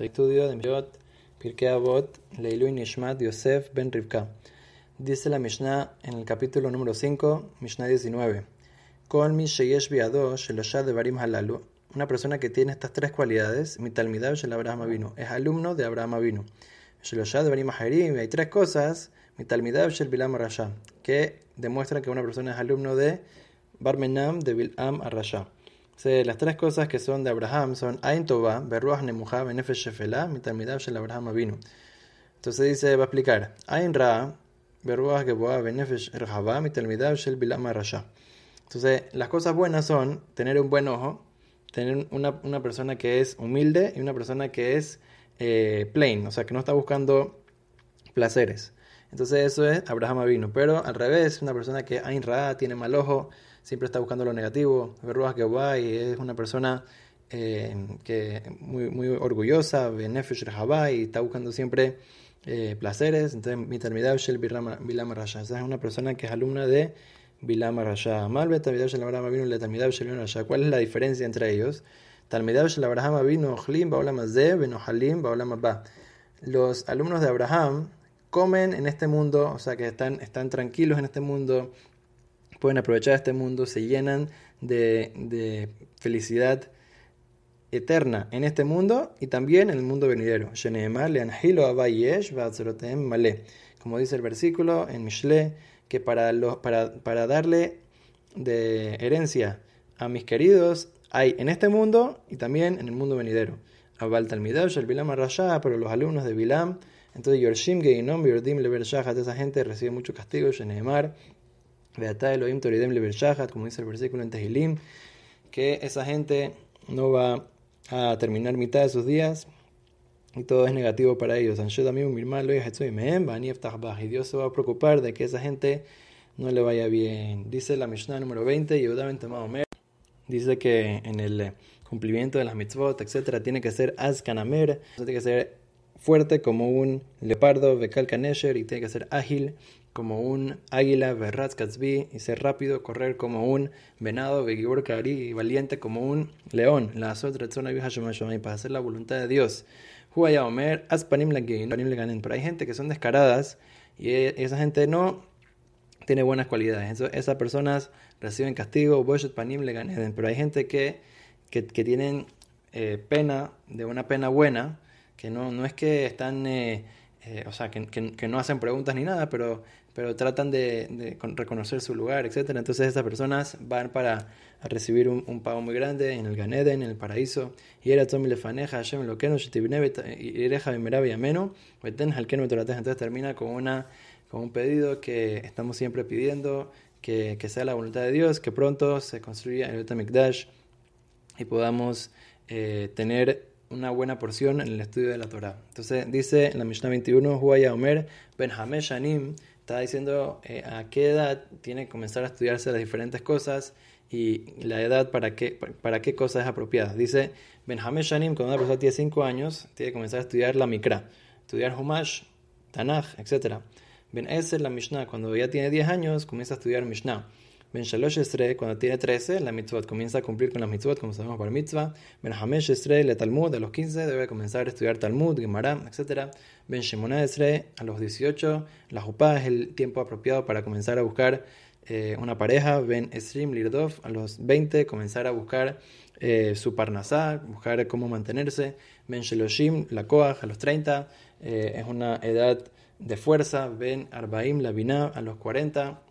Estudio de Mishot, Pirkei Avot, Leilui Nishmat Yosef Ben Rivka. Dice la Mishnah en el capítulo número 5, Mishnah 19. Con mi sheyesh biado sheloshad de barim halalu. Una persona que tiene estas tres cualidades, mi talmidab shel Abraham vino, es alumno de Abraham vino. Sheloshad de barim harim, hay tres cosas, mi talmidab shel bilam rasha, que demuestran que una persona es alumno de Barmenam de Bilam Arasha las tres cosas que son de Abraham son Ain Tova, Beruach Nemuja, Benefesh Shefelah, Mitalmidab Shel Abraham vino. Entonces dice, va a explicar, Ain Ra, Geboa, Benefesh Shel Bilam Rasha. Entonces, las cosas buenas son tener un buen ojo, tener una, una persona que es humilde y una persona que es eh, plain, o sea, que no está buscando placeres. Entonces eso es Abraham vino. Pero al revés, una persona que Ain Ra tiene mal ojo, siempre está buscando lo negativo. Verruas que y es una persona eh, que muy, muy orgullosa, Benefesh y está buscando siempre eh, placeres. Entonces, mi talmidab shel Bilam Rasha. Esa es una persona que es alumna de Bilam Rasha. Malve talmidab shel Abraham vino le talmidab shel Rasha. ¿Cuál es la diferencia entre ellos? Talmidab shel Abraham vino Ochlim Baolam Azeh, Benohalim Baolam Abba. Los alumnos de Abraham comen en este mundo, o sea que están, están tranquilos en este mundo, pueden aprovechar este mundo, se llenan de, felicidad eterna en este mundo y también en el mundo venidero. Como dice el versículo en Mishle, que para, los, para, para darle de herencia a mis queridos hay en este mundo y también en el mundo venidero. El Bilam pero los alumnos de Bilam, entonces Yorshim Geinom, Yordim Lever esa gente recibe mucho castigo, Sheneemar, Como dice el versículo en Tehilim, que esa gente no va a terminar mitad de sus días y todo es negativo para ellos. Y Dios se va a preocupar de que esa gente no le vaya bien. Dice la Mishnah número 20, dice que en el cumplimiento de las mitzvot, etcétera, tiene que ser azkanamer, tiene que ser fuerte como un leopardo, bekal kanesher, y tiene que ser ágil como un águila, Berratz y ser rápido, correr como un venado, Begibor y valiente como un león. La para hacer la voluntad de Dios. Huaya Omer, Aspanim Pero hay gente que son descaradas y e, esa gente no tiene buenas cualidades. esas personas reciben castigo, Pero hay gente que, que, tienen eh, pena, de una pena buena, que no, no es que están. Eh, eh, o sea, que, que, no hacen preguntas ni nada, pero, pero tratan de, reconocer su lugar, etc. Entonces estas personas van para recibir un, pago muy grande en el Ganeden, en el paraíso. Y era Tommy Lefaneja, Hashem lo que no y Ereja Bimerabi Ameno, Entonces termina con, una, con un pedido que estamos siempre pidiendo, que, que sea la voluntad de Dios, que pronto se construya el Betamikdash y podamos eh, tener una buena porción en el estudio de la Torah. Entonces dice en la Mishnah 21, Huaya Omer Ben Shanim, está diciendo eh, a qué edad tiene que comenzar a estudiarse las diferentes cosas y la edad para qué, para qué cosa es apropiada. Dice Ben Shanim, cuando una persona tiene 5 años, tiene que comenzar a estudiar la Mikra, estudiar Humash, Tanaj, etc. Ben Eser, la Mishnah, cuando ya tiene 10 años, comienza a estudiar Mishnah. Ben Shalosh Estre, cuando tiene 13, la mitzvot comienza a cumplir con las mitzvot, como sabemos para mitzvah. Ben Hamesh Estre, le Talmud, a los 15 debe comenzar a estudiar Talmud, Gemara, etc. Ben Shimona Estre, a los 18, la Jupá es el tiempo apropiado para comenzar a buscar eh, una pareja. Ben Esrim Lirdov, a los 20, comenzar a buscar eh, su parnasá, buscar cómo mantenerse. Ben Sheloshim, la Koach, a los 30, eh, es una edad de fuerza. Ben Arbaim, la Binah, a los 40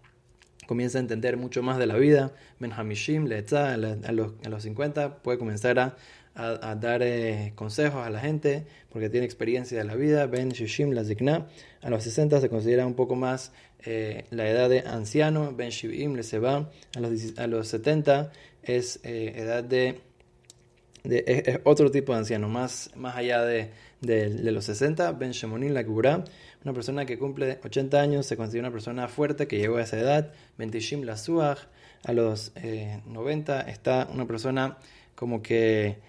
comienza a entender mucho más de la vida. Ben Hamishim, a los, a los 50, puede comenzar a, a, dar eh, consejos a la gente porque tiene experiencia de la vida. Ben Shishim, la Zikna, a los 60 se considera un poco más eh, la edad de anciano. Ben Shivim, le Seba, a los, a los 70 es eh, edad de, de es, otro tipo de anciano, más, más allá de, de, los 60. Ben Shemonim, la Kubra una persona que cumple 80 años se considera una persona fuerte que llegó a esa edad. Bentishim la a los 90 eh, está una persona como que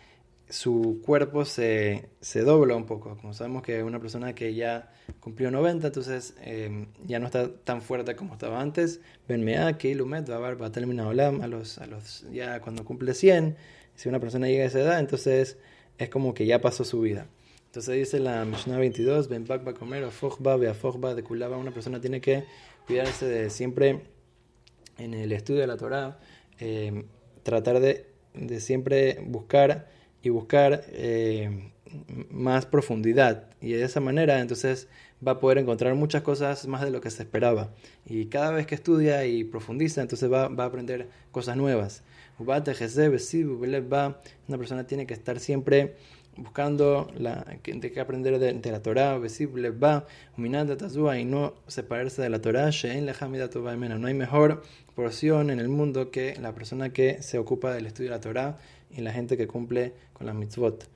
su cuerpo se, se, dobla un poco. Como sabemos que una persona que ya cumplió 90, entonces em, ya no está tan fuerte como estaba antes. Ben Mea, Keilumet, va a terminar a los, a los, ya cuando cumple 100, si una persona llega a esa edad, entonces es como que ya pasó su vida. Entonces dice la Mishnah 22, Ben va a comer, Afogba, Beafogba, de Kulaba. Una persona tiene que cuidarse de siempre en el estudio de la Torah, eh, tratar de, de, siempre buscar y buscar eh, más profundidad. Y de esa manera, entonces va a poder encontrar muchas cosas más de lo que se esperaba. Y cada vez que estudia y profundiza, entonces va, va a aprender cosas nuevas. Una persona tiene que estar siempre buscando la, de qué aprender de, de la Torah, va, y no separarse de la Torah, no hay mejor porción en el mundo que la persona que se ocupa del estudio de la Torah y la gente que cumple con las mitzvot.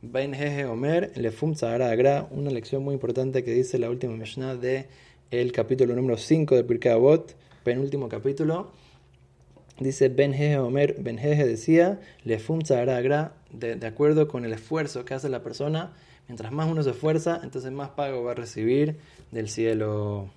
Ben Jeje Omer, Lefum Agra, una lección muy importante que dice la última Mishnah de el capítulo número 5 de Pirkei Avot, penúltimo capítulo. Dice Ben Jeje Omer, Ben Jeje decía, Lefum Agra, de, de acuerdo con el esfuerzo que hace la persona, mientras más uno se esfuerza, entonces más pago va a recibir del cielo.